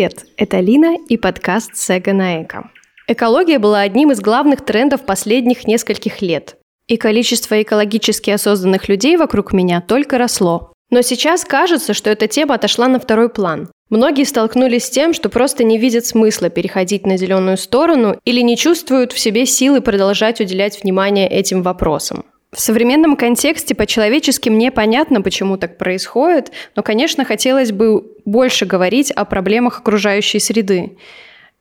Привет, это Лина и подкаст «Сега на эко». Экология была одним из главных трендов последних нескольких лет. И количество экологически осознанных людей вокруг меня только росло. Но сейчас кажется, что эта тема отошла на второй план. Многие столкнулись с тем, что просто не видят смысла переходить на зеленую сторону или не чувствуют в себе силы продолжать уделять внимание этим вопросам. В современном контексте по-человечески мне понятно, почему так происходит, но, конечно, хотелось бы больше говорить о проблемах окружающей среды.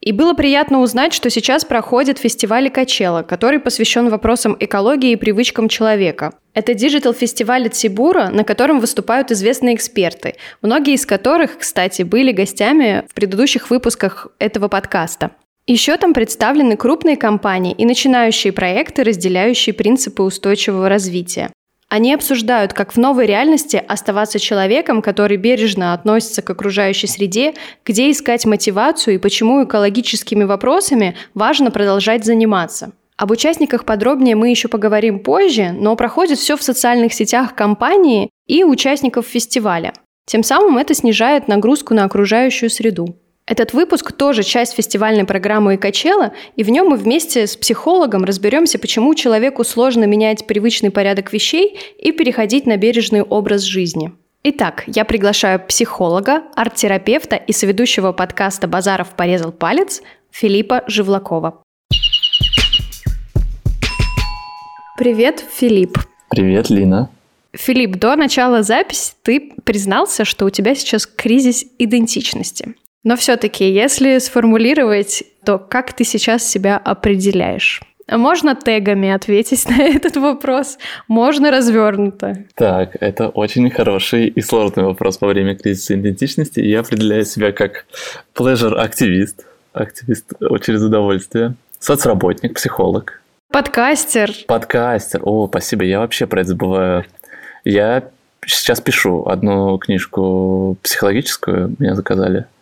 И было приятно узнать, что сейчас проходит фестиваль Качела, который посвящен вопросам экологии и привычкам человека. Это digital-фестиваль от Сибура, на котором выступают известные эксперты, многие из которых, кстати, были гостями в предыдущих выпусках этого подкаста. Еще там представлены крупные компании и начинающие проекты, разделяющие принципы устойчивого развития. Они обсуждают, как в новой реальности оставаться человеком, который бережно относится к окружающей среде, где искать мотивацию и почему экологическими вопросами важно продолжать заниматься. Об участниках подробнее мы еще поговорим позже, но проходит все в социальных сетях компании и участников фестиваля. Тем самым это снижает нагрузку на окружающую среду. Этот выпуск тоже часть фестивальной программы «Икачела», и в нем мы вместе с психологом разберемся, почему человеку сложно менять привычный порядок вещей и переходить на бережный образ жизни. Итак, я приглашаю психолога, арт-терапевта и соведущего подкаста «Базаров порезал палец» Филиппа Живлакова. Привет, Филипп. Привет, Лина. Филипп, до начала записи ты признался, что у тебя сейчас кризис идентичности. Но все-таки, если сформулировать, то как ты сейчас себя определяешь? Можно тегами ответить на этот вопрос, можно развернуто. Так, это очень хороший и сложный вопрос во время кризиса идентичности. Я определяю себя как pleasure-активист, активист через удовольствие, соцработник, психолог. Подкастер. Подкастер. О, спасибо, я вообще про это забываю. Я сейчас пишу одну книжку психологическую, меня заказали –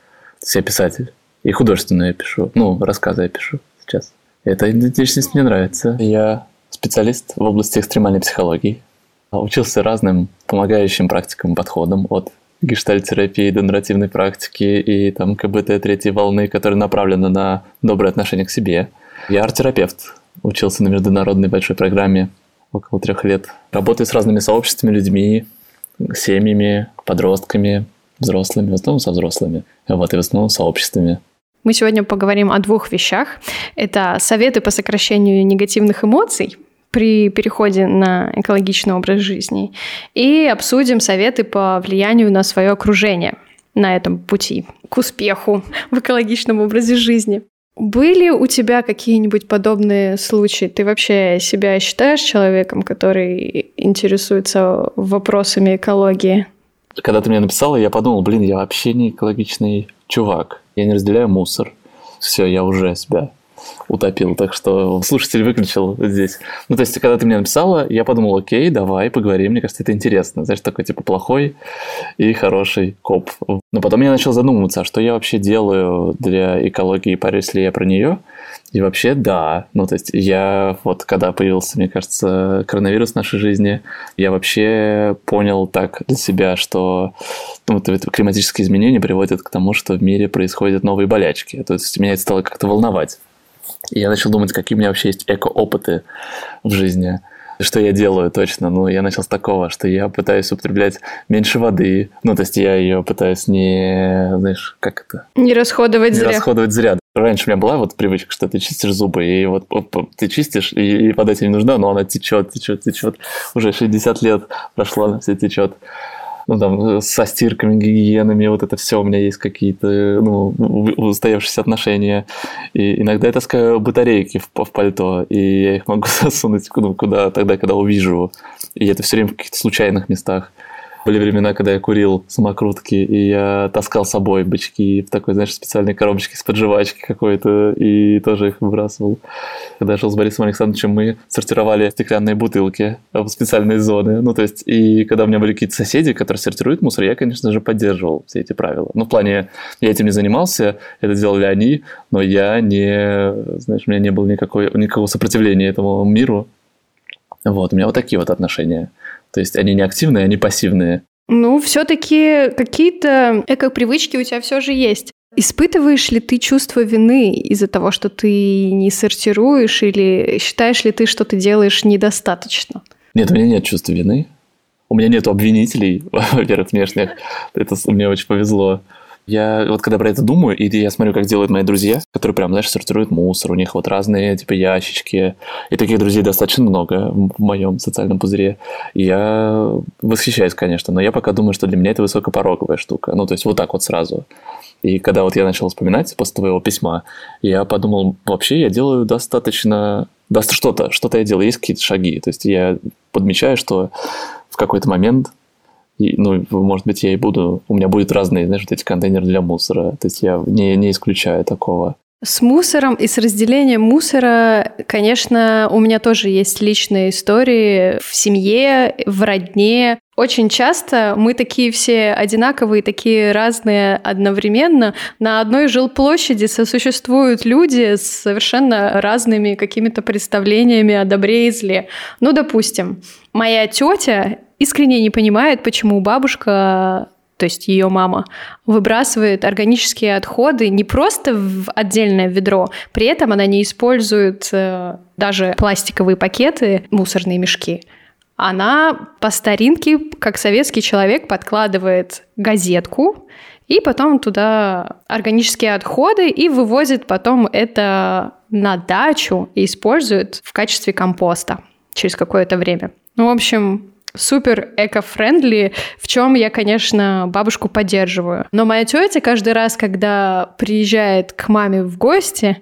я писатель. И художественную я пишу. Ну, рассказы я пишу сейчас. Эта идентичность мне нравится. Я специалист в области экстремальной психологии. Учился разным помогающим практикам, подходам от гештальтерапии до нарративной практики и там КБТ третьей волны, которая направлена на доброе отношение к себе. Я арт-терапевт. Учился на международной большой программе около трех лет. Работаю с разными сообществами, людьми, семьями, подростками, взрослыми, в основном со взрослыми, вот, и в основном сообществами. Мы сегодня поговорим о двух вещах. Это советы по сокращению негативных эмоций при переходе на экологичный образ жизни и обсудим советы по влиянию на свое окружение на этом пути к успеху в экологичном образе жизни. Были у тебя какие-нибудь подобные случаи? Ты вообще себя считаешь человеком, который интересуется вопросами экологии? Когда ты мне написала, я подумал, блин, я вообще не экологичный чувак. Я не разделяю мусор. Все, я уже себя утопил, так что слушатель выключил здесь. Ну, то есть, когда ты мне написала, я подумал, окей, давай поговорим, мне кажется, это интересно. Знаешь, такой, типа, плохой и хороший коп. Но потом я начал задумываться, а что я вообще делаю для экологии, парюсь ли я про нее? И вообще, да. Ну, то есть, я вот, когда появился, мне кажется, коронавирус в нашей жизни, я вообще понял так для себя, что ну, вот климатические изменения приводят к тому, что в мире происходят новые болячки. То есть, меня это стало как-то волновать. И я начал думать, какие у меня вообще есть эко-опыты в жизни что я делаю точно? Ну, я начал с такого, что я пытаюсь употреблять меньше воды. Ну, то есть я ее пытаюсь не, знаешь, как это? Не расходовать не зря. Не расходовать зря. Раньше у меня была вот привычка, что ты чистишь зубы, и вот оп, ты чистишь, и, и вода тебе не нужна, но она течет, течет, течет. Уже 60 лет прошло, все течет ну, там, со стирками, гигиенами, вот это все у меня есть какие-то, ну, устоявшиеся отношения. И иногда я таскаю батарейки в, в пальто, и я их могу засунуть ну, куда тогда, когда увижу. И это все время в каких-то случайных местах. Были времена, когда я курил самокрутки, и я таскал с собой бычки в такой, знаешь, специальной коробочке с подживачки какой-то, и тоже их выбрасывал. Когда я жил с Борисом Александровичем, мы сортировали стеклянные бутылки в специальные зоны. Ну, то есть, и когда у меня были какие-то соседи, которые сортируют мусор, я, конечно же, поддерживал все эти правила. Ну, в плане, я этим не занимался, это делали они, но я не, знаешь, у меня не было никакой, никакого сопротивления этому миру. Вот, у меня вот такие вот отношения. То есть они не активные, они пассивные. Ну, все-таки какие-то эко-привычки у тебя все же есть. Испытываешь ли ты чувство вины из-за того, что ты не сортируешь, или считаешь ли ты, что ты делаешь недостаточно? Нет, у меня нет чувства вины. У меня нет обвинителей, во-первых, внешних. Это мне очень повезло. Я вот когда про это думаю, и я смотрю, как делают мои друзья, которые прям, знаешь, сортируют мусор, у них вот разные, типа, ящички. И таких друзей достаточно много в моем социальном пузыре. И я восхищаюсь, конечно, но я пока думаю, что для меня это высокопороговая штука. Ну, то есть вот так вот сразу. И когда вот я начал вспоминать после твоего письма, я подумал, вообще я делаю достаточно... Да, что-то, что-то я делаю, есть какие-то шаги. То есть я подмечаю, что в какой-то момент и, ну, может быть, я и буду, у меня будут разные, знаешь, вот эти контейнеры для мусора. То есть я не, не исключаю такого. С мусором и с разделением мусора, конечно, у меня тоже есть личные истории в семье, в родне. Очень часто мы такие все одинаковые, такие разные одновременно. На одной жилплощади сосуществуют люди с совершенно разными какими-то представлениями о добре и зле. Ну, допустим, моя тетя искренне не понимает, почему бабушка то есть ее мама, выбрасывает органические отходы не просто в отдельное ведро, при этом она не использует э, даже пластиковые пакеты, мусорные мешки. Она по старинке, как советский человек, подкладывает газетку и потом туда органические отходы и вывозит потом это на дачу и использует в качестве компоста через какое-то время. Ну, в общем, супер эко-френдли, в чем я, конечно, бабушку поддерживаю. Но моя тетя каждый раз, когда приезжает к маме в гости,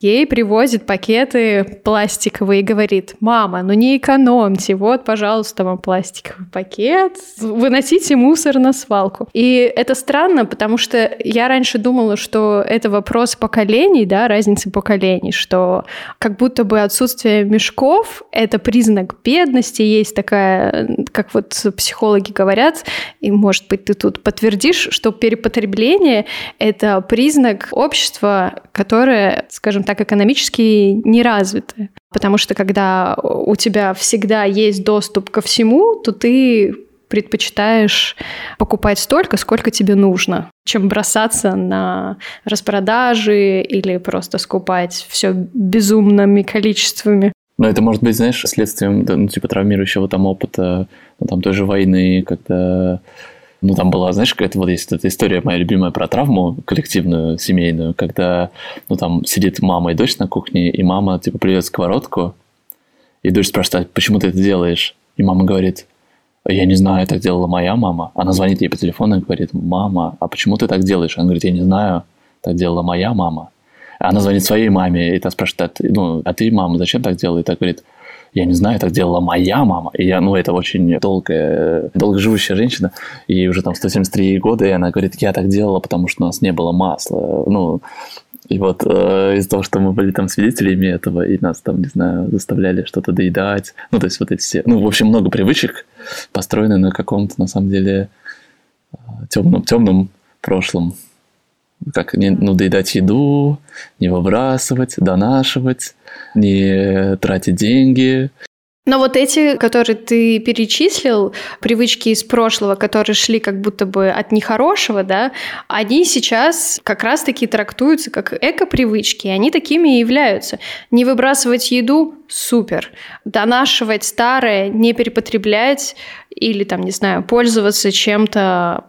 Ей привозит пакеты пластиковые и говорит, мама, ну не экономьте, вот, пожалуйста, вам пластиковый пакет, выносите мусор на свалку. И это странно, потому что я раньше думала, что это вопрос поколений, да, разницы поколений, что как будто бы отсутствие мешков — это признак бедности, есть такая, как вот психологи говорят, и, может быть, ты тут подтвердишь, что перепотребление — это признак общества, которое, скажем так экономически не развиты. Потому что когда у тебя всегда есть доступ ко всему, то ты предпочитаешь покупать столько, сколько тебе нужно, чем бросаться на распродажи или просто скупать все безумными количествами. Но это может быть, знаешь, следствием, ну, типа, травмирующего там опыта, ну, там, той же войны, когда ну, там была, знаешь, какая-то вот есть эта история моя любимая про травму коллективную, семейную, когда, ну, там сидит мама и дочь на кухне, и мама, типа, привет сковородку, и дочь спрашивает, «А почему ты это делаешь? И мама говорит, я не знаю, так делала моя мама. Она звонит ей по телефону и говорит, мама, а почему ты так делаешь? Она говорит, я не знаю, так делала моя мама. Она звонит своей маме, и та спрашивает, ну, а ты, мама, зачем так делала? И так говорит, я не знаю, так делала моя мама. И я, ну, это очень долгая, долгоживущая женщина, и уже там 173 года, и она говорит, я так делала, потому что у нас не было масла. Ну, и вот э, из-за того, что мы были там свидетелями этого, и нас там, не знаю, заставляли что-то доедать. Ну, то есть вот эти все... Ну, в общем, много привычек построены на каком-то, на самом деле, темном, темном прошлом. Как не, ну, доедать еду, не выбрасывать, донашивать, не тратить деньги. Но вот эти, которые ты перечислил, привычки из прошлого, которые шли как будто бы от нехорошего, да, они сейчас как раз-таки трактуются как эко-привычки, и они такими и являются. Не выбрасывать еду – супер. Донашивать старое, не перепотреблять или, там, не знаю, пользоваться чем-то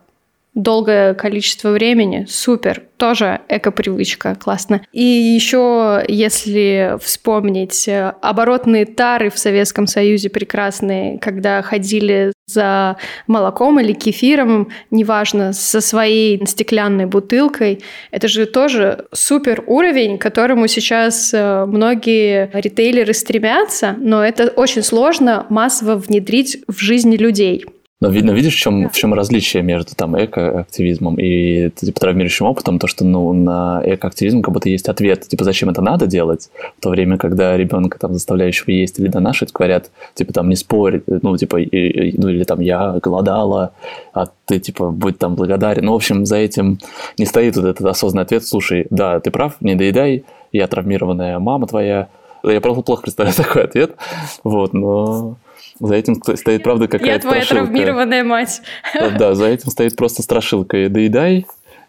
долгое количество времени. Супер. Тоже эко-привычка. Классно. И еще, если вспомнить э, оборотные тары в Советском Союзе прекрасные, когда ходили за молоком или кефиром, неважно, со своей стеклянной бутылкой. Это же тоже супер уровень, к которому сейчас э, многие ритейлеры стремятся, но это очень сложно массово внедрить в жизни людей. Но видно, видишь, в чем, в чем различие между там экоактивизмом и типа травмирующим опытом, то, что ну, на экоактивизм как будто есть ответ, типа, зачем это надо делать, в то время, когда ребенка там заставляющего есть или донашивать, говорят, типа, там, не спорь, ну, типа, и, ну, или там, я голодала, а ты, типа, будь там благодарен. Ну, в общем, за этим не стоит вот этот осознанный ответ, слушай, да, ты прав, не доедай, я травмированная мама твоя, я просто плохо представляю такой ответ, вот, но за этим стоит, правда, какая-то Я твоя страшилка. травмированная мать. Да, за этим стоит просто страшилка. Доедай,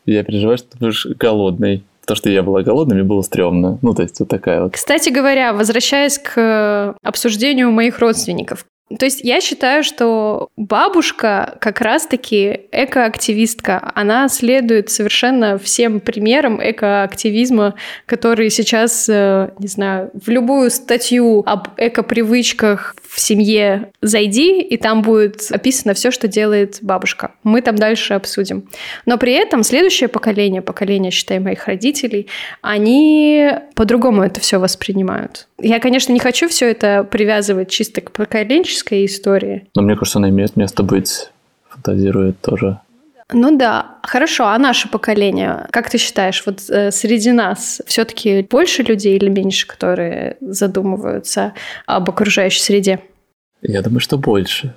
я переживаю, что ты будешь голодный. То, что я была голодной, мне было стрёмно. Ну, то есть вот такая вот. Кстати говоря, возвращаясь к обсуждению моих родственников, то есть я считаю, что бабушка как раз-таки экоактивистка. Она следует совершенно всем примерам экоактивизма, которые сейчас, э, не знаю, в любую статью об экопривычках в семье зайди, и там будет описано все, что делает бабушка. Мы там дальше обсудим. Но при этом следующее поколение, поколение, считай, моих родителей, они по-другому это все воспринимают. Я, конечно, не хочу все это привязывать чисто к поколенческой истории. Но мне кажется, она имеет место быть, фантазирует тоже. Ну да, хорошо. А наше поколение, как ты считаешь, вот э, среди нас все-таки больше людей или меньше, которые задумываются об окружающей среде? Я думаю, что больше.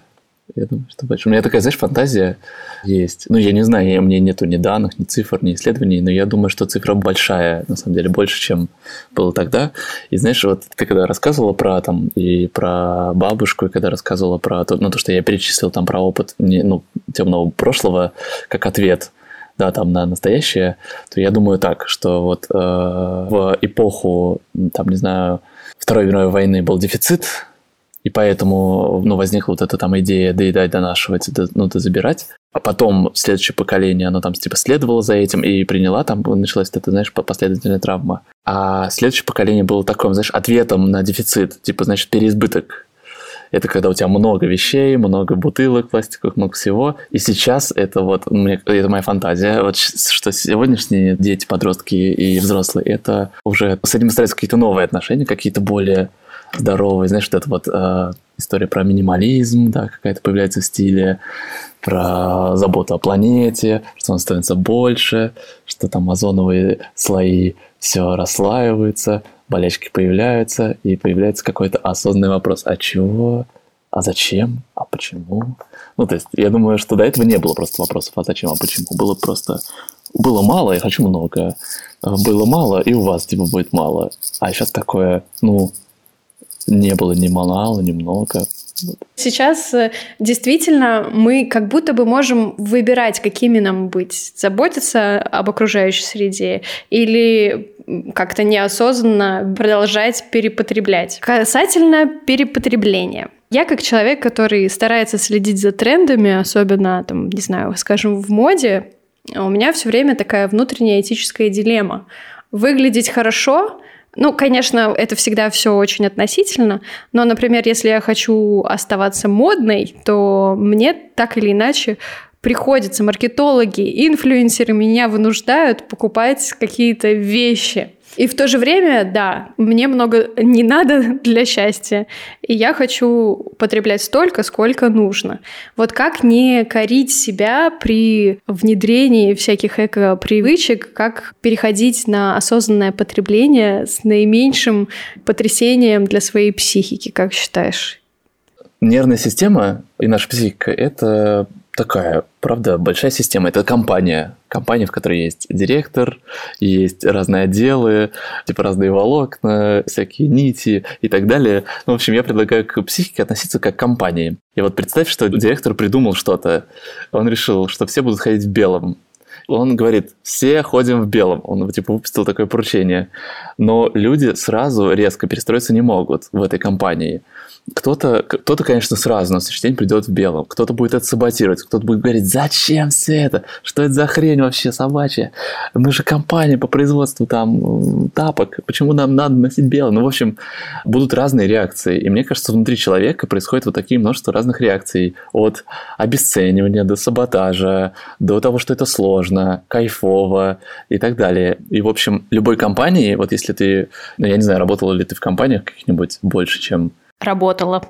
Я думаю, что больше. У меня такая, знаешь, фантазия есть. Ну, я не знаю, я, у меня нету ни данных, ни цифр, ни исследований, но я думаю, что цифра большая, на самом деле, больше, чем было тогда. И знаешь, вот ты когда рассказывала про там и про бабушку, и когда рассказывала про то, ну, то, что я перечислил там про опыт не, ну, темного прошлого, как ответ – да, там на настоящее, то я думаю так, что вот э, в эпоху, там, не знаю, Второй мировой войны был дефицит и поэтому ну, возникла вот эта там идея доедать, донашивать, ну, забирать. А потом следующее поколение, оно там типа следовало за этим и приняла, там началась эта, знаешь, последовательная травма. А следующее поколение было таким, знаешь, ответом на дефицит, типа, значит, переизбыток. Это когда у тебя много вещей, много бутылок пластиковых, много всего. И сейчас это вот, мне, это моя фантазия, вот что сегодняшние дети, подростки и взрослые, это уже с этим выстраиваются какие-то новые отношения, какие-то более здоровый, знаешь, вот эта вот э, история про минимализм, да, какая-то появляется в стиле, про заботу о планете, что он становится больше, что там озоновые слои все расслаиваются, болячки появляются, и появляется какой-то осознанный вопрос, а чего, а зачем, а почему? Ну, то есть, я думаю, что до этого не было просто вопросов, а зачем, а почему. Было просто, было мало, я хочу много. Было мало, и у вас, типа, будет мало. А сейчас такое, ну, не было ни мало, ни много. Сейчас э, действительно мы как будто бы можем выбирать, какими нам быть. Заботиться об окружающей среде или как-то неосознанно продолжать перепотреблять. Касательно перепотребления. Я как человек, который старается следить за трендами, особенно, там, не знаю, скажем, в моде, у меня все время такая внутренняя этическая дилемма. Выглядеть хорошо – ну, конечно, это всегда все очень относительно, но, например, если я хочу оставаться модной, то мне так или иначе приходится маркетологи, инфлюенсеры меня вынуждают покупать какие-то вещи. И в то же время, да, мне много не надо для счастья, и я хочу потреблять столько, сколько нужно. Вот как не корить себя при внедрении всяких эко-привычек, как переходить на осознанное потребление с наименьшим потрясением для своей психики, как считаешь? Нервная система и наша психика – это такая, правда, большая система. Это компания. Компания, в которой есть директор, есть разные отделы, типа разные волокна, всякие нити и так далее. Ну, в общем, я предлагаю к психике относиться как к компании. И вот представь, что директор придумал что-то. Он решил, что все будут ходить в белом. Он говорит, все ходим в белом. Он типа выпустил такое поручение. Но люди сразу резко перестроиться не могут в этой компании. Кто-то, кто-то, конечно, сразу на следующий день придет в белом, кто-то будет это саботировать, кто-то будет говорить, зачем все это, что это за хрень вообще собачья, мы же компания по производству там тапок, почему нам надо носить белый, ну, в общем, будут разные реакции, и мне кажется, внутри человека происходит вот такие множество разных реакций, от обесценивания до саботажа, до того, что это сложно, кайфово и так далее, и, в общем, любой компании, вот если ты, ну, я не знаю, работала ли ты в компаниях каких-нибудь больше, чем работала.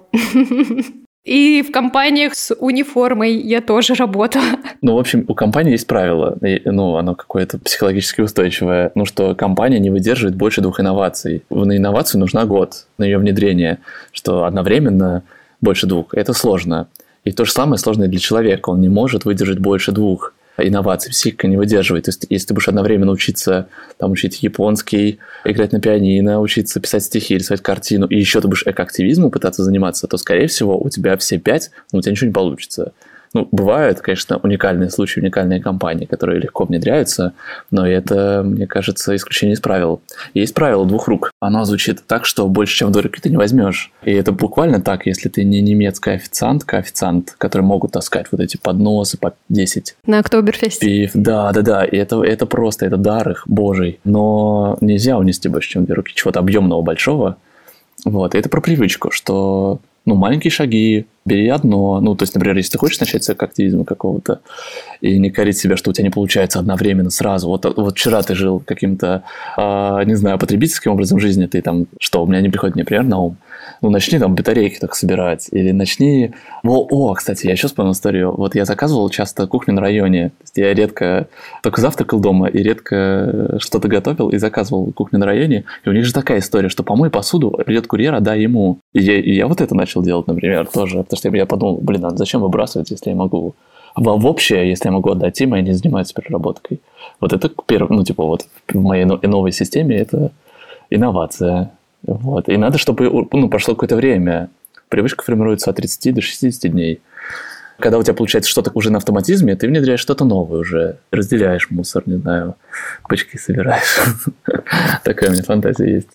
И в компаниях с униформой я тоже работала. Ну, в общем, у компании есть правило, ну, оно какое-то психологически устойчивое, ну, что компания не выдерживает больше двух инноваций. На инновацию нужна год, на ее внедрение, что одновременно больше двух. Это сложно. И то же самое сложно и для человека. Он не может выдержать больше двух инноваций, психика не выдерживает. То есть, если ты будешь одновременно учиться там, учить японский, играть на пианино, учиться писать стихи, рисовать картину, и еще ты будешь экоактивизмом пытаться заниматься, то, скорее всего, у тебя все пять, но у тебя ничего не получится. Ну, бывают, конечно, уникальные случаи, уникальные компании, которые легко внедряются, но это, мне кажется, исключение из правил. Есть правило двух рук. Оно звучит так, что больше, чем в руки ты не возьмешь. И это буквально так, если ты не немецкая официантка, официант, которые могут таскать вот эти подносы по 10. На Октоберфесте. Да, да, да. И это, это просто, это дар их божий. Но нельзя унести больше, чем две руки чего-то объемного большого. Вот, и это про привычку, что ну, маленькие шаги, бери одно. Ну, то есть, например, если ты хочешь начать с активизма какого-то и не корить себя, что у тебя не получается одновременно сразу. Вот, вот вчера ты жил каким-то, э, не знаю, потребительским образом жизни, ты там, что, у меня не приходит мне на ум, ну, начни там батарейки так собирать, или начни... О, о, кстати, я еще вспомнил историю. Вот я заказывал часто кухню на районе. Я редко только завтракал дома и редко что-то готовил и заказывал кухню на районе. И у них же такая история, что помой посуду, придет курьер, отдай ему. И я, и я вот это начал делать, например, тоже. Потому что я подумал, блин, а зачем выбрасывать, если я могу в, в общее, если я могу отдать им, и они занимаются переработкой. Вот это первое, ну, типа, вот в моей новой системе это инновация. Вот. И надо, чтобы ну, прошло какое-то время. Привычка формируется от 30 до 60 дней. Когда у тебя получается что-то уже на автоматизме, ты внедряешь что-то новое уже. Разделяешь мусор, не знаю, пачки собираешь. Такая у меня фантазия есть.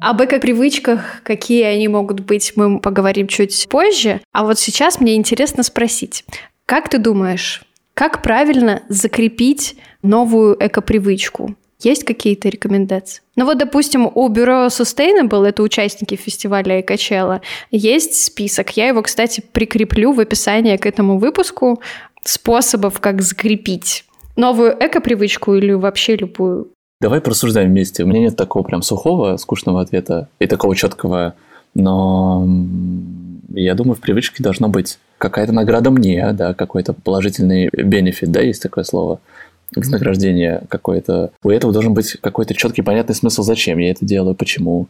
Об эко-привычках, какие они могут быть, мы поговорим чуть позже. А вот сейчас мне интересно спросить, как ты думаешь, как правильно закрепить новую эко-привычку? Есть какие-то рекомендации? Ну вот, допустим, у бюро Sustainable, это участники фестиваля Экачела, есть список. Я его, кстати, прикреплю в описании к этому выпуску способов, как закрепить новую эко-привычку или вообще любую. Давай порассуждаем вместе. У меня нет такого прям сухого, скучного ответа и такого четкого, но я думаю, в привычке должно быть какая-то награда мне, да, какой-то положительный бенефит, да, есть такое слово, вознаграждение какое-то. У этого должен быть какой-то четкий, понятный смысл, зачем я это делаю, почему.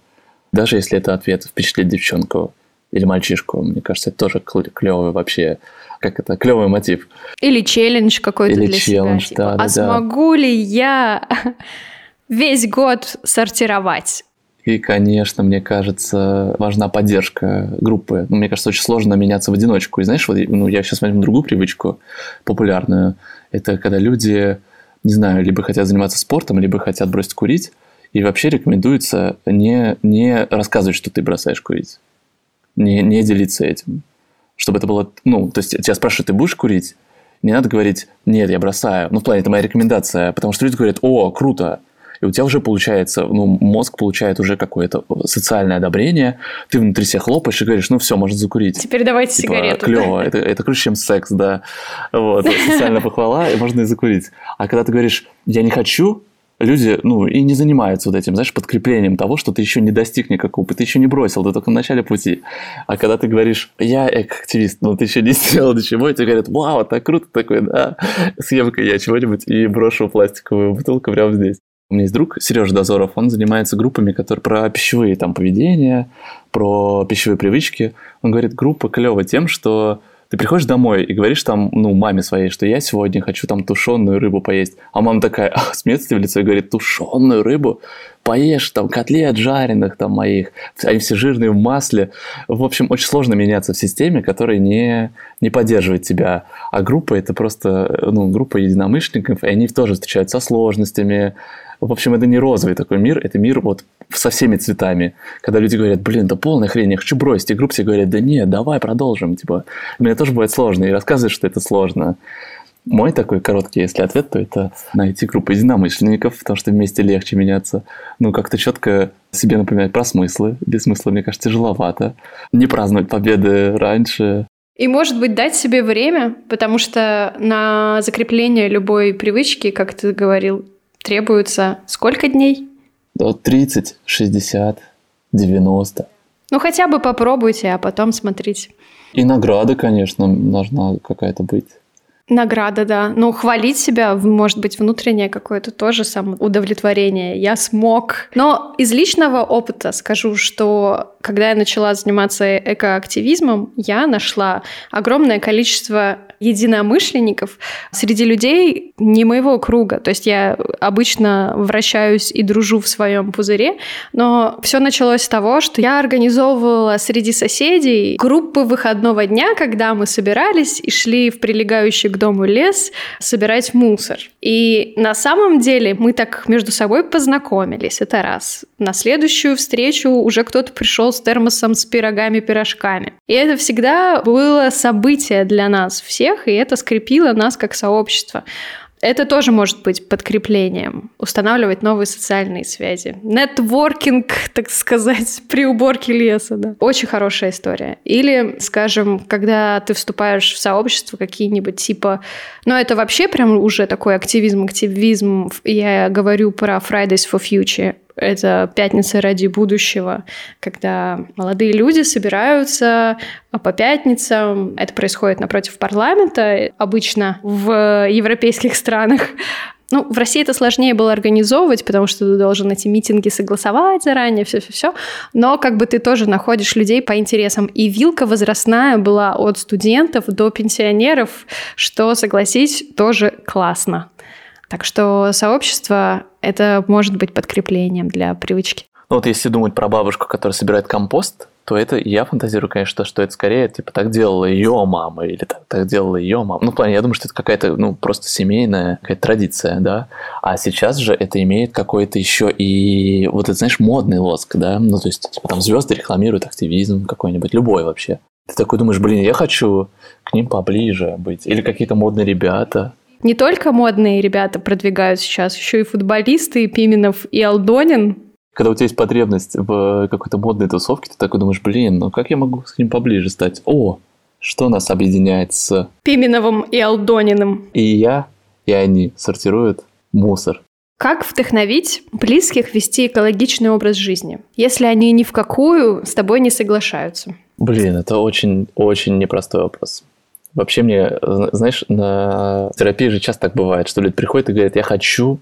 Даже если это ответ впечатлит девчонку или мальчишку, мне кажется, это тоже клевый вообще, как это, клевый мотив. Или челлендж какой-то или для челлендж, себя. Да, типа, да, а да. смогу ли я весь год сортировать? И, конечно, мне кажется, важна поддержка группы. Ну, мне кажется, очень сложно меняться в одиночку. И знаешь, вот ну, я сейчас возьму другую привычку популярную. Это когда люди, не знаю, либо хотят заниматься спортом, либо хотят бросить курить. И вообще рекомендуется не, не рассказывать, что ты бросаешь курить. Не, не делиться этим. Чтобы это было... Ну, то есть тебя спрашивают, ты будешь курить? Не надо говорить, нет, я бросаю. Ну, в плане, это моя рекомендация. Потому что люди говорят, о, круто, и у тебя уже получается, ну, мозг получает уже какое-то социальное одобрение, ты внутри себя хлопаешь и говоришь, ну, все, может закурить. Теперь давайте типа, сигарету. Клево, это, это круче, чем секс, да. Вот, социальная похвала, и можно и закурить. А когда ты говоришь, я не хочу, люди, ну, и не занимаются вот этим, знаешь, подкреплением того, что ты еще не достиг никакого, ты еще не бросил, ты только в начале пути. А когда ты говоришь, я эко-активист, но ты еще не сделал ничего, и тебе говорят, вау, так круто такой, да, съем-ка я чего-нибудь и брошу пластиковую бутылку прямо здесь. У меня есть друг Сережа Дозоров, он занимается группами, которые про пищевые там поведения, про пищевые привычки. Он говорит, группа клево тем, что ты приходишь домой и говоришь там, ну, маме своей, что я сегодня хочу там тушеную рыбу поесть. А мама такая а, смеется в лицо и говорит, тушеную рыбу? Поешь там котлет жареных там моих. Они все жирные в масле. В общем, очень сложно меняться в системе, которая не, не поддерживает тебя. А группа это просто, ну, группа единомышленников, и они тоже встречаются со сложностями, в общем, это не розовый такой мир, это мир вот со всеми цветами. Когда люди говорят, блин, да полная хрень, я хочу бросить. И группы все говорят, да нет, давай продолжим. Типа, мне тоже бывает сложно. И рассказывают, что это сложно. Мой такой короткий, если ответ, то это найти группу единомышленников, потому что вместе легче меняться. Ну, как-то четко себе напоминать про смыслы. Без смысла, мне кажется, тяжеловато. Не праздновать победы раньше. И, может быть, дать себе время, потому что на закрепление любой привычки, как ты говорил, требуется сколько дней? 30, 60, 90. Ну, хотя бы попробуйте, а потом смотрите. И награда, конечно, должна какая-то быть. Награда, да. Ну, хвалить себя, может быть, внутреннее какое-то тоже самоудовлетворение. Я смог. Но из личного опыта скажу, что когда я начала заниматься экоактивизмом, я нашла огромное количество единомышленников среди людей не моего круга. То есть я обычно вращаюсь и дружу в своем пузыре, но все началось с того, что я организовывала среди соседей группы выходного дня, когда мы собирались и шли в прилегающий к дому лес собирать мусор. И на самом деле мы так между собой познакомились, это раз. На следующую встречу уже кто-то пришел с термосом с пирогами, пирожками. И это всегда было событие для нас всех, и это скрепило нас как сообщество. Это тоже может быть подкреплением, устанавливать новые социальные связи. Нетворкинг, так сказать, при уборке леса. Да. Очень хорошая история. Или, скажем, когда ты вступаешь в сообщество какие-нибудь типа... Ну, это вообще прям уже такой активизм, активизм. Я говорю про Fridays for Future. Это пятница ради будущего, когда молодые люди собираются по пятницам. Это происходит напротив парламента, обычно в европейских странах. Ну, в России это сложнее было организовывать, потому что ты должен эти митинги согласовать заранее, все-все-все. Но как бы ты тоже находишь людей по интересам. И вилка возрастная была от студентов до пенсионеров, что, согласись, тоже классно. Так что сообщество — это может быть подкреплением для привычки. Ну вот если думать про бабушку, которая собирает компост, то это я фантазирую, конечно, что это скорее типа так делала ее мама или так, так делала ее мама. Ну, в плане, я думаю, что это какая-то, ну, просто семейная какая-то традиция, да. А сейчас же это имеет какой-то еще и вот это, знаешь, модный лоск, да. Ну, то есть, типа там звезды рекламируют активизм какой-нибудь, любой вообще. Ты такой думаешь, блин, я хочу к ним поближе быть. Или какие-то модные ребята, не только модные ребята продвигают сейчас, еще и футболисты, и Пименов, и Алдонин. Когда у тебя есть потребность в какой-то модной тусовке, ты такой думаешь, блин, ну как я могу с ним поближе стать? О, что нас объединяет с... Пименовым и Алдониным. И я, и они сортируют мусор. Как вдохновить близких вести экологичный образ жизни, если они ни в какую с тобой не соглашаются? Блин, это очень-очень непростой вопрос. Вообще мне, знаешь, на терапии же часто так бывает, что люди приходят и говорят, я хочу,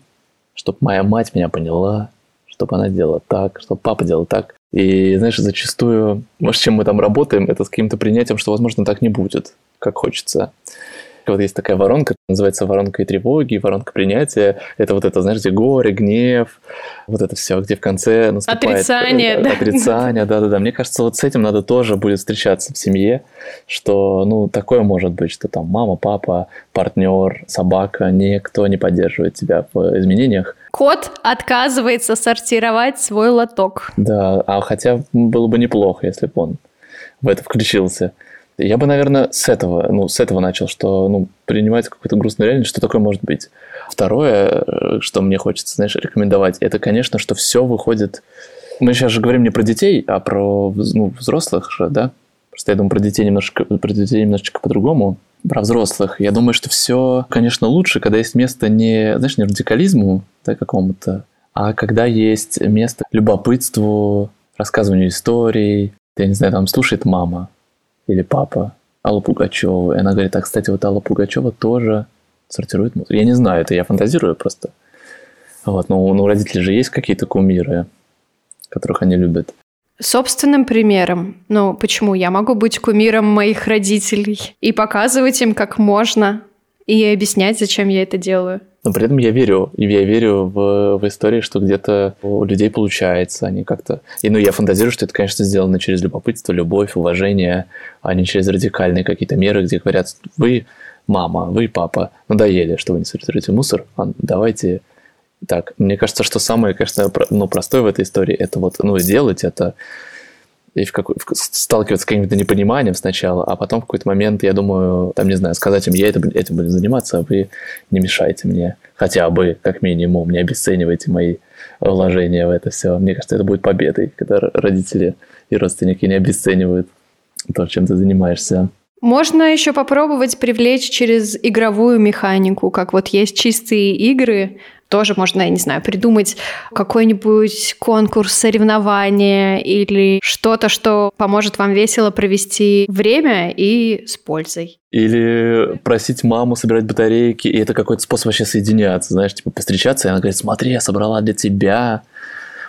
чтобы моя мать меня поняла, чтобы она делала так, чтобы папа делал так. И, знаешь, зачастую, может, чем мы там работаем, это с каким-то принятием, что, возможно, так не будет, как хочется вот есть такая воронка, называется воронка и тревоги, воронка принятия. Это вот это, знаешь, где горе, гнев, вот это все, где в конце наступает... Отрицание, да. Отрицание, да-да-да. Мне кажется, вот с этим надо тоже будет встречаться в семье, что, ну, такое может быть, что там мама, папа, партнер, собака, никто не поддерживает тебя в изменениях. Кот отказывается сортировать свой лоток. Да, а хотя было бы неплохо, если бы он в это включился. Я бы, наверное, с этого, ну, с этого начал, что, ну, принимать какую-то грустную реальность, что такое может быть. Второе, э, что мне хочется, знаешь, рекомендовать, это, конечно, что все выходит... Мы сейчас же говорим не про детей, а про ну, взрослых же, да? Просто я думаю про детей немножко, про детей немножечко по-другому. Про взрослых. Я думаю, что все, конечно, лучше, когда есть место не, знаешь, не радикализму да, какому-то, а когда есть место любопытству, рассказыванию историй. Я не знаю, там слушает мама, или папа Аллу Пугачеву. И она говорит, а, кстати, вот Алла Пугачева тоже сортирует мусор. Я не знаю, это я фантазирую просто. Вот, но ну, у родителей же есть какие-то кумиры, которых они любят. Собственным примером. Ну, почему? Я могу быть кумиром моих родителей и показывать им, как можно, и объяснять, зачем я это делаю. Но при этом я верю, я верю в, в истории, что где-то у людей получается, они как-то... И ну, я фантазирую, что это, конечно, сделано через любопытство, любовь, уважение, а не через радикальные какие-то меры, где говорят, вы, мама, вы, папа, надоели, что вы не сортируете мусор, а давайте так. Мне кажется, что самое, конечно, ну, простое в этой истории, это вот, ну, делать это, и в какой, в, сталкиваться с каким-то непониманием сначала, а потом в какой-то момент, я думаю, там, не знаю, сказать им, я это, этим буду заниматься, а вы не мешайте мне. Хотя бы, как минимум, не обесценивайте мои вложения в это все. Мне кажется, это будет победой, когда родители и родственники не обесценивают то, чем ты занимаешься. Можно еще попробовать привлечь через игровую механику, как вот есть чистые игры, тоже можно, я не знаю, придумать какой-нибудь конкурс, соревнование или что-то, что поможет вам весело провести время и с пользой. Или просить маму собирать батарейки, и это какой-то способ вообще соединяться, знаешь, типа встречаться, и она говорит, смотри, я собрала для тебя.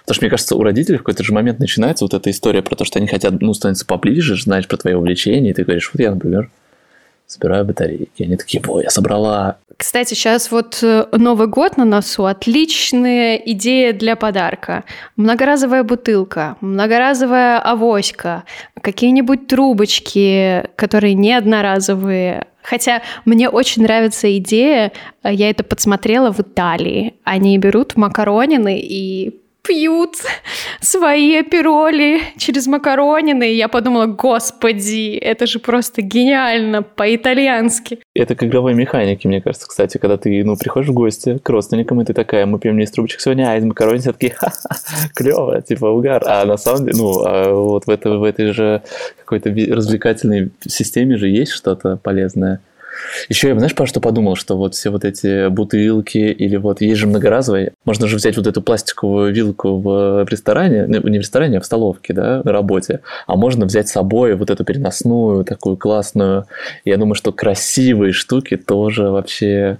Потому что, мне кажется, у родителей в какой-то же момент начинается вот эта история про то, что они хотят, ну, становиться поближе, знаешь про твои увлечения, и ты говоришь, вот я, например, собираю батарейки. Они такие, ой, я собрала. Кстати, сейчас вот э, Новый год на носу. Отличная идея для подарка. Многоразовая бутылка, многоразовая авоська, какие-нибудь трубочки, которые не одноразовые. Хотя мне очень нравится идея, э, я это подсмотрела в Италии. Они берут макаронины и пьют свои апероли через макаронины. И я подумала, господи, это же просто гениально по-итальянски. Это к игровой механике, мне кажется, кстати, когда ты, ну, приходишь в гости к родственникам, и ты такая, мы пьем не из трубочек сегодня, а из макарони, все такие, ха-ха, клево, типа, угар. А на самом деле, ну, а вот в, это, в этой же какой-то развлекательной системе же есть что-то полезное. Еще я, знаешь, про что подумал, что вот все вот эти бутылки или вот есть же многоразовые, можно же взять вот эту пластиковую вилку в ресторане, ну, не в ресторане, а в столовке, да, на работе, а можно взять с собой вот эту переносную, такую классную. Я думаю, что красивые штуки тоже вообще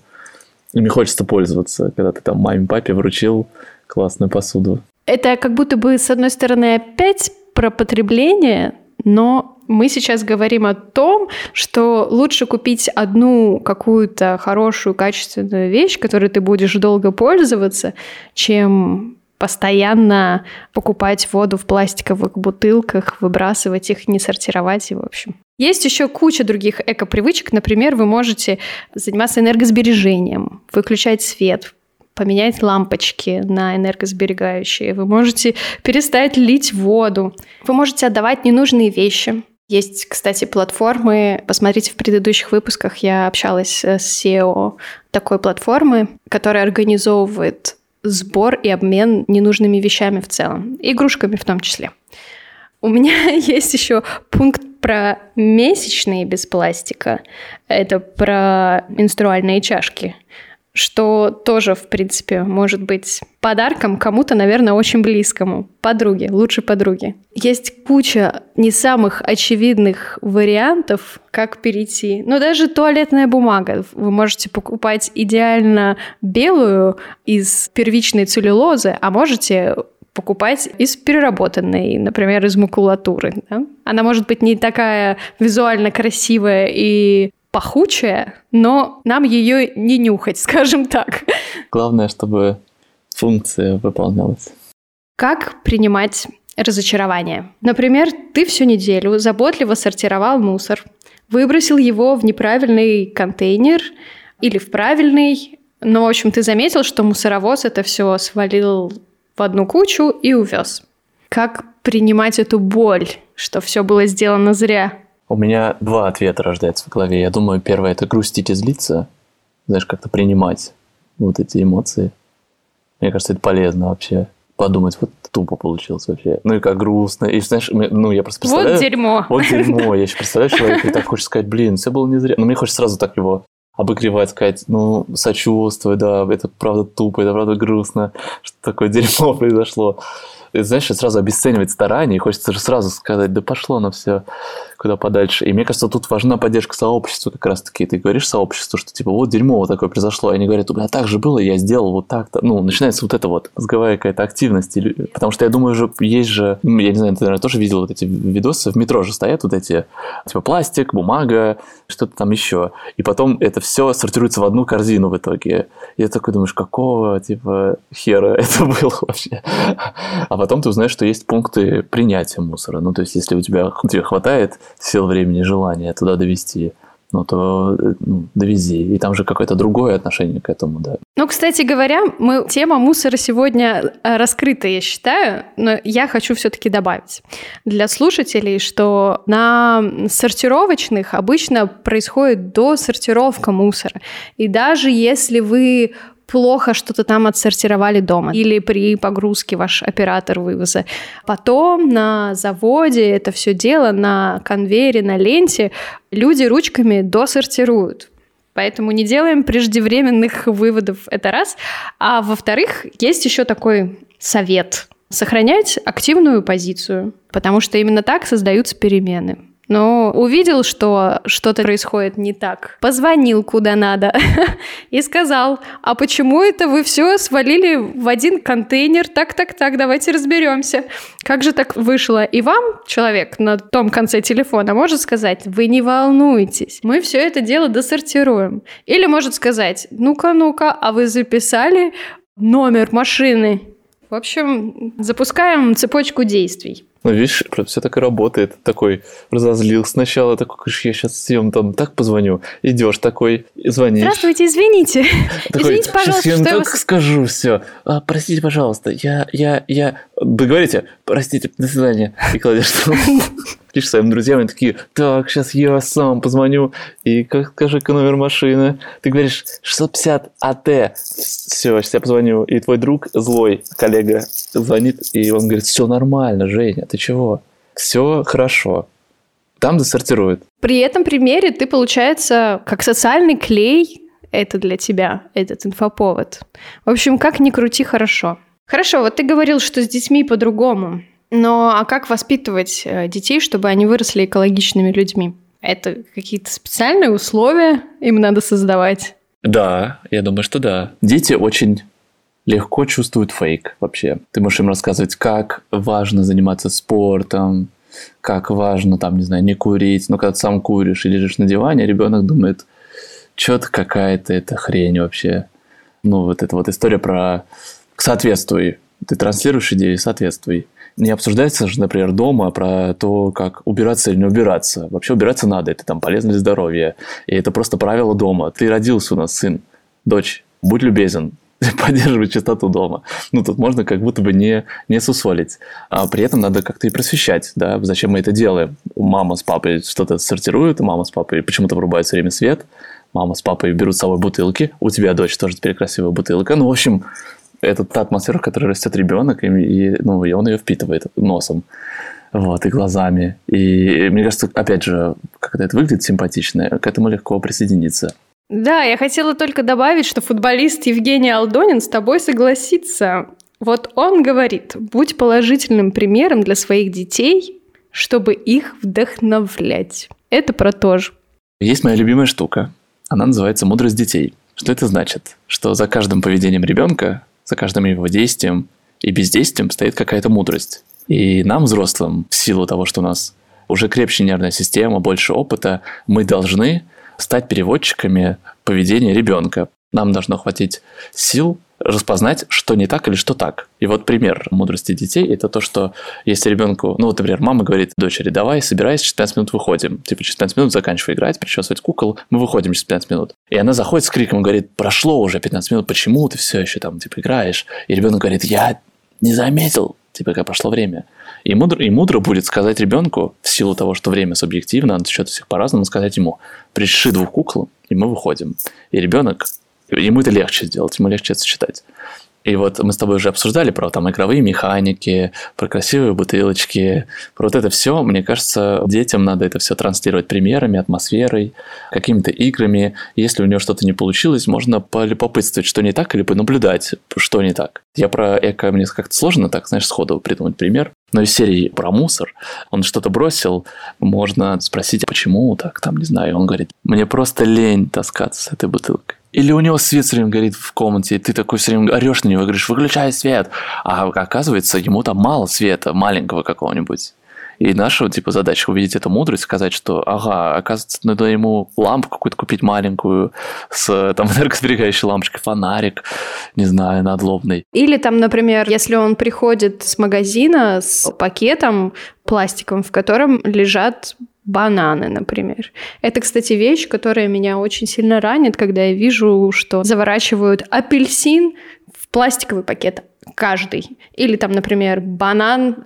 ими хочется пользоваться, когда ты там маме, папе вручил классную посуду. Это как будто бы, с одной стороны, опять про потребление, но мы сейчас говорим о том, что лучше купить одну какую-то хорошую, качественную вещь, которой ты будешь долго пользоваться, чем постоянно покупать воду в пластиковых бутылках, выбрасывать их, не сортировать и в общем. Есть еще куча других эко-привычек. Например, вы можете заниматься энергосбережением, выключать свет, поменять лампочки на энергосберегающие. Вы можете перестать лить воду. Вы можете отдавать ненужные вещи. Есть, кстати, платформы. Посмотрите, в предыдущих выпусках я общалась с SEO такой платформы, которая организовывает сбор и обмен ненужными вещами в целом, игрушками в том числе. У меня есть еще пункт про месячные без пластика. Это про менструальные чашки что тоже, в принципе, может быть подарком кому-то, наверное, очень близкому. Подруге, лучшей подруге. Есть куча не самых очевидных вариантов, как перейти. Но даже туалетная бумага. Вы можете покупать идеально белую из первичной целлюлозы, а можете покупать из переработанной, например, из макулатуры. Да? Она может быть не такая визуально красивая и пахучая, но нам ее не нюхать, скажем так. Главное, чтобы функция выполнялась. Как принимать разочарование? Например, ты всю неделю заботливо сортировал мусор, выбросил его в неправильный контейнер или в правильный, но, в общем, ты заметил, что мусоровоз это все свалил в одну кучу и увез. Как принимать эту боль, что все было сделано зря? У меня два ответа рождаются в голове. Я думаю, первое – это грустить и злиться. Знаешь, как-то принимать вот эти эмоции. Мне кажется, это полезно вообще. Подумать, вот тупо получилось вообще. Ну и как грустно. И знаешь, ну я просто представляю... Вот дерьмо. Вот дерьмо. Я еще представляю человека, и так хочется сказать, блин, все было не зря. Но мне хочется сразу так его обыгревать, сказать, ну, сочувствую, да, это правда тупо, это правда грустно, что такое дерьмо произошло знаешь, сразу обесценивать старания, и хочется же сразу сказать, да пошло на все куда подальше. И мне кажется, тут важна поддержка сообщества как раз-таки. Ты говоришь сообществу, что типа вот дерьмо вот такое произошло, и они говорят, у меня так же было, я сделал вот так-то. Ну, начинается вот это вот мозговая какая-то активность. Потому что я думаю, же есть же, я не знаю, ты, наверное, тоже видел вот эти видосы, в метро же стоят вот эти, типа пластик, бумага, что-то там еще. И потом это все сортируется в одну корзину в итоге. И я такой думаешь, какого, типа, хера это было вообще? А потом ты узнаешь, что есть пункты принятия мусора. Ну, то есть, если у тебя, тебе хватает сил, времени, желания туда довести, ну, то ну, довези. И там же какое-то другое отношение к этому, да. Ну, кстати говоря, мы, тема мусора сегодня э, раскрыта, я считаю, но я хочу все-таки добавить для слушателей, что на сортировочных обычно происходит досортировка мусора. И даже если вы плохо что-то там отсортировали дома или при погрузке ваш оператор вывоза. Потом на заводе это все дело на конвейере, на ленте люди ручками досортируют. Поэтому не делаем преждевременных выводов, это раз. А во-вторых, есть еще такой совет. Сохранять активную позицию, потому что именно так создаются перемены. Но увидел, что что-то происходит не так. Позвонил куда надо и сказал, а почему это вы все свалили в один контейнер? Так, так, так, давайте разберемся. Как же так вышло? И вам человек на том конце телефона может сказать, вы не волнуйтесь, мы все это дело досортируем. Или может сказать, ну-ка, ну-ка, а вы записали номер машины? В общем, запускаем цепочку действий. Ну, видишь, все так и работает. Такой разозлился сначала, такой, я сейчас всем там так позвоню. Идешь такой, звонишь. Здравствуйте, извините. Такой, извините, пожалуйста, я что я так вас... скажу все. А, простите, пожалуйста, я, я, я... Вы говорите, простите, до свидания. И кладешь пишешь своим друзьям, и такие, так, сейчас я сам позвоню, и как скажи-ка номер машины. Ты говоришь, 650 АТ. Все, сейчас я позвоню. И твой друг, злой коллега, звонит, и он говорит, все нормально, Женя, ты чего? Все хорошо. Там досортируют. При этом примере ты, получается, как социальный клей, это для тебя, этот инфоповод. В общем, как ни крути, хорошо. Хорошо, вот ты говорил, что с детьми по-другому. Но а как воспитывать э, детей, чтобы они выросли экологичными людьми? Это какие-то специальные условия им надо создавать? Да, я думаю, что да. Дети очень легко чувствуют фейк вообще. Ты можешь им рассказывать, как важно заниматься спортом, как важно, там, не знаю, не курить. Но когда ты сам куришь и лежишь на диване, ребенок думает, что-то какая-то это хрень вообще. Ну, вот эта вот история про соответствуй. Ты транслируешь идею, соответствуй не обсуждается же, например, дома про то, как убираться или не убираться. Вообще убираться надо, это там полезно для здоровья. И это просто правило дома. Ты родился у нас, сын, дочь, будь любезен, поддерживать чистоту дома. Ну, тут можно как будто бы не, не сусолить. А при этом надо как-то и просвещать, да, зачем мы это делаем. Мама с папой что-то сортируют, мама с папой почему-то врубают все время свет, мама с папой берут с собой бутылки, у тебя дочь тоже теперь красивая бутылка. Ну, в общем, это та атмосфера, в которой растет ребенок, и, и, ну, и он ее впитывает носом вот, и глазами. И мне кажется, опять же, когда это выглядит симпатично, к этому легко присоединиться. Да, я хотела только добавить, что футболист Евгений Алдонин с тобой согласится. Вот он говорит, будь положительным примером для своих детей, чтобы их вдохновлять. Это про то же. Есть моя любимая штука. Она называется «Мудрость детей». Что это значит? Что за каждым поведением ребенка за каждым его действием и бездействием стоит какая-то мудрость. И нам, взрослым, в силу того, что у нас уже крепче нервная система, больше опыта, мы должны стать переводчиками поведения ребенка. Нам должно хватить сил распознать, что не так или что так. И вот пример мудрости детей – это то, что если ребенку, ну вот, например, мама говорит дочери, давай, собирайся, через 15 минут выходим. Типа через 15 минут заканчивай играть, причесывать кукол, мы выходим через 15 минут. И она заходит с криком и говорит, прошло уже 15 минут, почему ты все еще там, типа, играешь? И ребенок говорит, я не заметил, типа, как прошло время. И мудро, и мудро будет сказать ребенку, в силу того, что время субъективно, оно течет всех по-разному, сказать ему, приши двух кукол, и мы выходим. И ребенок ему это легче сделать, ему легче это сочетать. И вот мы с тобой уже обсуждали про там игровые механики, про красивые бутылочки, про вот это все. Мне кажется, детям надо это все транслировать примерами, атмосферой, какими-то играми. Если у него что-то не получилось, можно полюбопытствовать, что не так, или понаблюдать, что не так. Я про эко, мне как-то сложно так, знаешь, сходу придумать пример. Но из серии про мусор он что-то бросил, можно спросить, почему так, там, не знаю. Он говорит, мне просто лень таскаться с этой бутылкой. Или у него свет все время горит в комнате, и ты такой все время орешь на него говоришь, выключай свет. А оказывается, ему там мало света, маленького какого-нибудь. И наша, типа, задача увидеть эту мудрость, сказать, что, ага, оказывается, надо ему лампу какую-то купить маленькую с там энергосберегающей лампочкой, фонарик, не знаю, надлобный. Или там, например, если он приходит с магазина с пакетом пластиком, в котором лежат бананы, например. Это, кстати, вещь, которая меня очень сильно ранит, когда я вижу, что заворачивают апельсин в пластиковый пакет каждый. Или там, например, банан.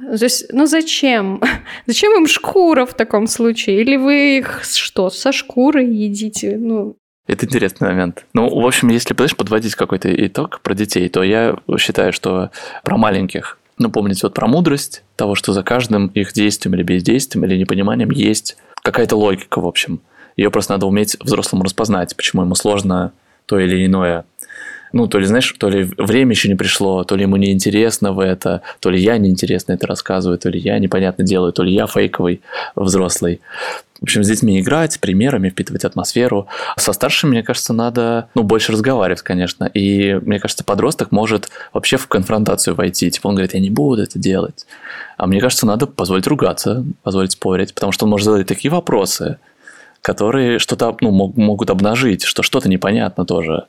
Ну зачем? Зачем им шкура в таком случае? Или вы их что, со шкурой едите? Ну, это интересный момент. Ну, в общем, если, подводить какой-то итог про детей, то я считаю, что про маленьких ну, помнить вот про мудрость того, что за каждым их действием или бездействием или непониманием есть какая-то логика, в общем. Ее просто надо уметь взрослому распознать, почему ему сложно то или иное Ну, то ли, знаешь, то ли время еще не пришло, то ли ему неинтересно в это, то ли я неинтересно это рассказываю, то ли я непонятно делаю, то ли я фейковый взрослый. В общем, с детьми играть, примерами, впитывать атмосферу. Со старшими, мне кажется, надо, ну, больше разговаривать, конечно. И, мне кажется, подросток может вообще в конфронтацию войти. Типа он говорит, я не буду это делать. А мне кажется, надо позволить ругаться, позволить спорить, потому что он может задать такие вопросы, которые что-то ну, могут обнажить, что что-то непонятно тоже.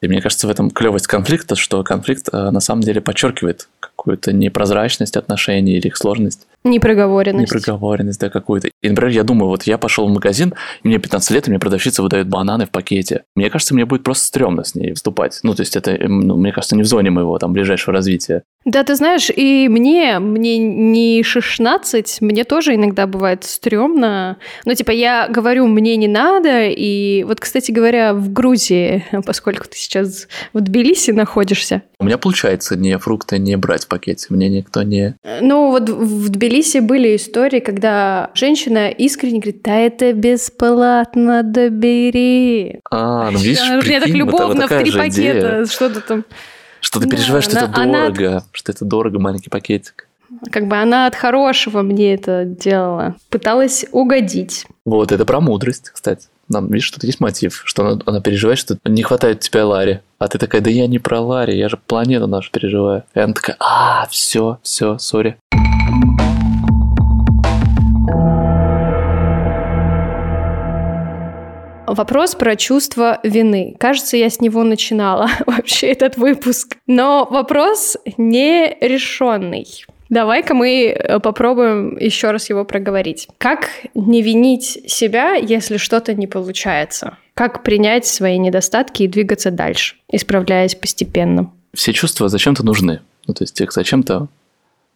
И мне кажется, в этом клевость конфликта, что конфликт э, на самом деле подчеркивает какую-то непрозрачность отношений или их сложность. Непроговоренность. Непроговоренность, да, какую-то. И, например, я думаю, вот я пошел в магазин, мне 15 лет, и мне продавщица выдает бананы в пакете. Мне кажется, мне будет просто стрёмно с ней вступать. Ну, то есть это, ну, мне кажется, не в зоне моего там ближайшего развития. Да, ты знаешь, и мне, мне не 16, мне тоже иногда бывает стрёмно. Ну, типа, я говорю, мне не надо, и вот, кстати говоря, в Грузии, поскольку ты сейчас в Тбилиси находишься. У меня получается не фрукты не брать в пакете, мне никто не... Ну, вот в Тбилиси были истории, когда женщина искренне говорит, да это бесплатно, добери. А, ну видишь, Мне так любовно в три пакета, что-то там... Что ты переживаешь, что это дорого, что это дорого, маленький пакетик. Как бы она от хорошего мне это делала. Пыталась угодить. Вот, это про мудрость, кстати. Нам, видишь, тут есть мотив, что она, она переживает, что не хватает тебя Ларри. А ты такая, да я не про Ларри, я же планету нашу переживаю. И она такая, а, все, все, сори. Вопрос про чувство вины. Кажется, я с него начинала вообще этот выпуск. Но вопрос нерешенный. Давай-ка мы э, попробуем еще раз его проговорить. Как не винить себя, если что-то не получается? Как принять свои недостатки и двигаться дальше, исправляясь постепенно? Все чувства зачем-то нужны. Ну, то есть их зачем-то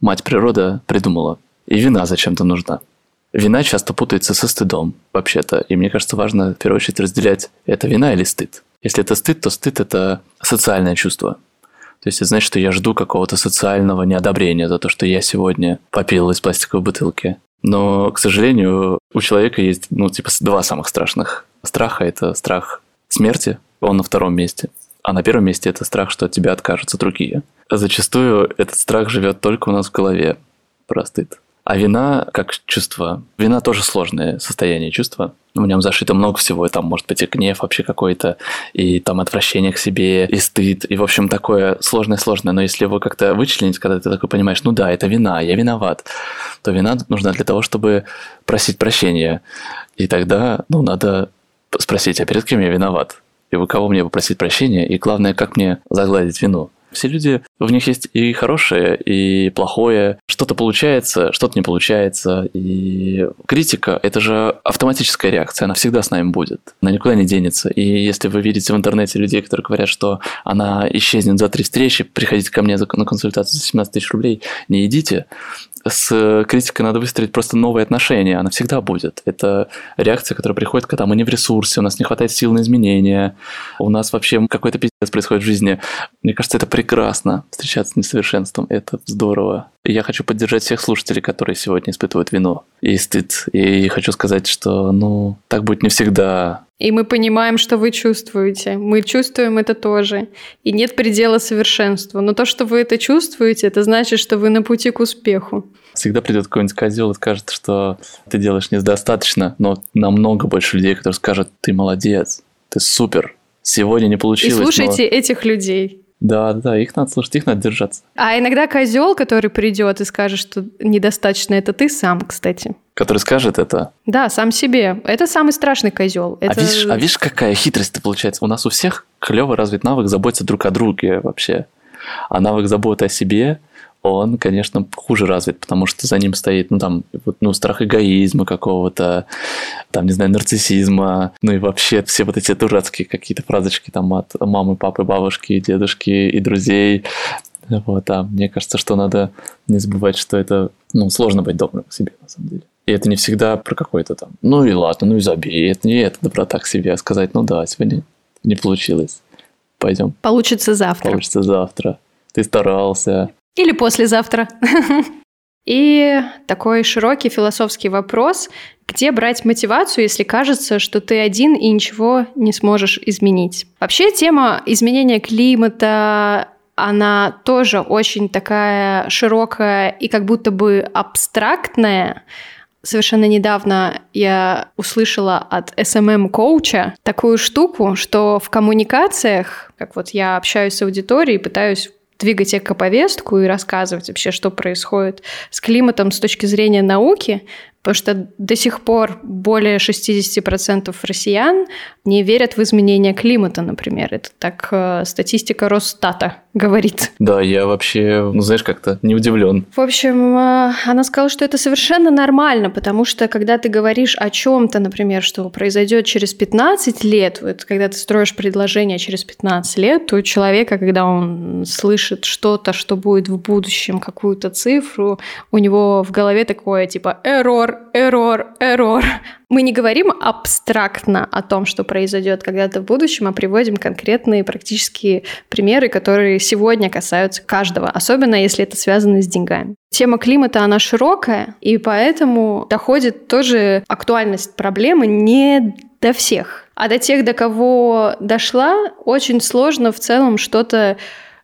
мать природа придумала. И вина зачем-то нужна. Вина часто путается со стыдом, вообще-то. И мне кажется, важно в первую очередь разделять, это вина или стыд. Если это стыд, то стыд – это социальное чувство. То есть это значит, что я жду какого-то социального неодобрения за то, что я сегодня попил из пластиковой бутылки. Но, к сожалению, у человека есть, ну, типа, два самых страшных страха. Это страх смерти, он на втором месте. А на первом месте это страх, что от тебя откажутся другие. Зачастую этот страх живет только у нас в голове. Про стыд. А вина как чувство. Вина тоже сложное состояние чувства. В нем зашито много всего. Там может быть и гнев вообще какой-то, и там отвращение к себе, и стыд, и, в общем, такое сложное-сложное. Но если его как-то вычленить, когда ты такой понимаешь, ну да, это вина, я виноват, то вина нужна для того, чтобы просить прощения. И тогда, ну, надо спросить, а перед кем я виноват? И у кого мне попросить прощения? И главное, как мне загладить вину? Все люди, в них есть и хорошее, и плохое. Что-то получается, что-то не получается. И критика – это же автоматическая реакция, она всегда с нами будет. Она никуда не денется. И если вы видите в интернете людей, которые говорят, что она исчезнет за три встречи, приходите ко мне на консультацию за 17 тысяч рублей, не идите, с критикой надо выстроить просто новые отношения, она всегда будет. Это реакция, которая приходит, когда мы не в ресурсе, у нас не хватает сил на изменения, у нас вообще какой-то пиздец происходит в жизни. Мне кажется, это прекрасно, встречаться с несовершенством, это здорово. И я хочу поддержать всех слушателей, которые сегодня испытывают вину и стыд. И хочу сказать, что, ну, так будет не всегда. И мы понимаем, что вы чувствуете. Мы чувствуем это тоже. И нет предела совершенству. Но то, что вы это чувствуете, это значит, что вы на пути к успеху. Всегда придет какой-нибудь козел и скажет, что ты делаешь недостаточно, но намного больше людей, которые скажут, ты молодец, ты супер, сегодня не получилось. И слушайте но... этих людей. Да, да, их надо слушать, их надо держаться. А иногда козел, который придет и скажет, что недостаточно, это ты сам, кстати. Который скажет это? Да, сам себе. Это самый страшный козел. А это... А, видишь, а видишь, какая хитрость получается? У нас у всех клево развит навык заботиться друг о друге вообще. А навык заботы о себе он, конечно, хуже развит, потому что за ним стоит, ну, там, ну, страх эгоизма какого-то, там, не знаю, нарциссизма, ну, и вообще все вот эти дурацкие какие-то фразочки там от мамы, папы, бабушки, дедушки и друзей. Вот, а мне кажется, что надо не забывать, что это, ну, сложно быть добрым к себе, на самом деле. И это не всегда про какой-то там, ну и ладно, ну и забей, это не это доброта к себе, а сказать, ну да, сегодня не получилось, пойдем. Получится завтра. Получится завтра. Ты старался, или послезавтра. И такой широкий философский вопрос, где брать мотивацию, если кажется, что ты один и ничего не сможешь изменить. Вообще тема изменения климата, она тоже очень такая широкая и как будто бы абстрактная. Совершенно недавно я услышала от SMM-коуча такую штуку, что в коммуникациях, как вот я общаюсь с аудиторией, пытаюсь двигать эко-повестку и рассказывать вообще, что происходит с климатом с точки зрения науки, потому что до сих пор более 60% россиян не верят в изменение климата, например. Это так э, статистика Росстата говорит. Да, я вообще, ну знаешь, как-то не удивлен. В общем, э, она сказала, что это совершенно нормально, потому что когда ты говоришь о чем-то, например, что произойдет через 15 лет, вот когда ты строишь предложение через 15 лет, то у человека, когда он слышит что-то, что будет в будущем, какую-то цифру, у него в голове такое типа error, error, error. Мы не говорим абстрактно о том, что произойдет когда-то в будущем, а приводим конкретные практические примеры, которые сегодня касаются каждого, особенно если это связано с деньгами. Тема климата, она широкая, и поэтому доходит тоже актуальность проблемы не до всех. А до тех, до кого дошла, очень сложно в целом что-то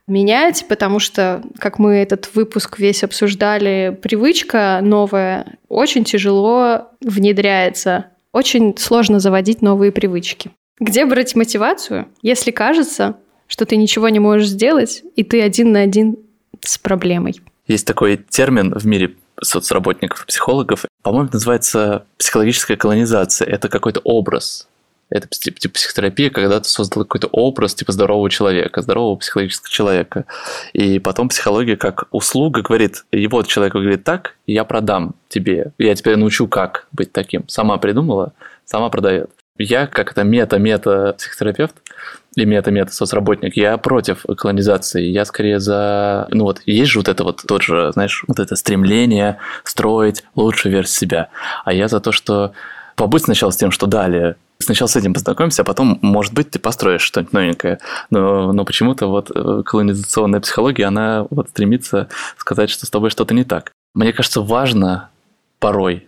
менять, потому что, как мы этот выпуск весь обсуждали, привычка новая очень тяжело внедряется. Очень сложно заводить новые привычки. Где брать мотивацию, если кажется, что ты ничего не можешь сделать, и ты один на один с проблемой? Есть такой термин в мире соцработников, психологов, по-моему, называется психологическая колонизация. Это какой-то образ, это типа, психотерапия, когда ты создал какой-то образ типа здорового человека, здорового психологического человека. И потом психология как услуга говорит, и вот человек говорит так, я продам тебе, я тебя научу, как быть таким. Сама придумала, сама продает. Я как это мета-мета психотерапевт и мета-мета соцработник, я против колонизации. Я скорее за... Ну вот, есть же вот это вот тот же, знаешь, вот это стремление строить лучшую версию себя. А я за то, что побудь сначала с тем, что далее, Сначала с этим познакомимся, а потом, может быть, ты построишь что-нибудь новенькое. Но, но почему-то вот э, колонизационная психология, она вот стремится сказать, что с тобой что-то не так. Мне кажется, важно порой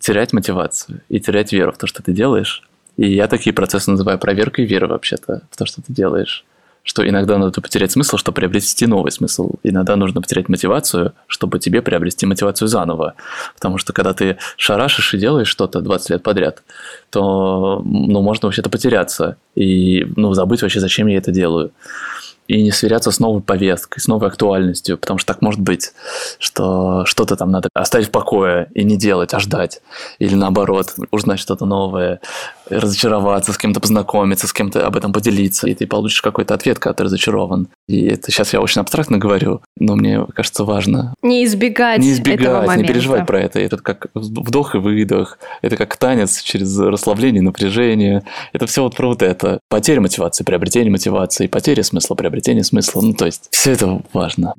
терять мотивацию и терять веру в то, что ты делаешь. И я такие процессы называю проверкой веры вообще-то в то, что ты делаешь что иногда надо потерять смысл, чтобы приобрести новый смысл. Иногда нужно потерять мотивацию, чтобы тебе приобрести мотивацию заново. Потому что когда ты шарашишь и делаешь что-то 20 лет подряд, то ну, можно вообще-то потеряться и ну, забыть вообще, зачем я это делаю и не сверяться с новой повесткой, с новой актуальностью, потому что так может быть, что что-то там надо оставить в покое и не делать, а ждать. Или наоборот, узнать что-то новое, разочароваться, с кем-то познакомиться, с кем-то об этом поделиться, и ты получишь какой-то ответ, когда ты разочарован. И это сейчас я очень абстрактно говорю, но мне кажется важно. Не избегать, не избегать, этого момента. не переживать про это. Это как вдох и выдох, это как танец через расслабление, напряжение. Это все вот про вот это. Потеря мотивации, приобретение мотивации, потеря смысла, приобретение смысла. Ну, то есть все это важно.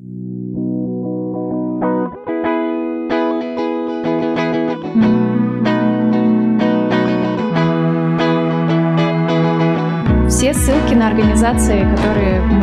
Все ссылки на организации, которые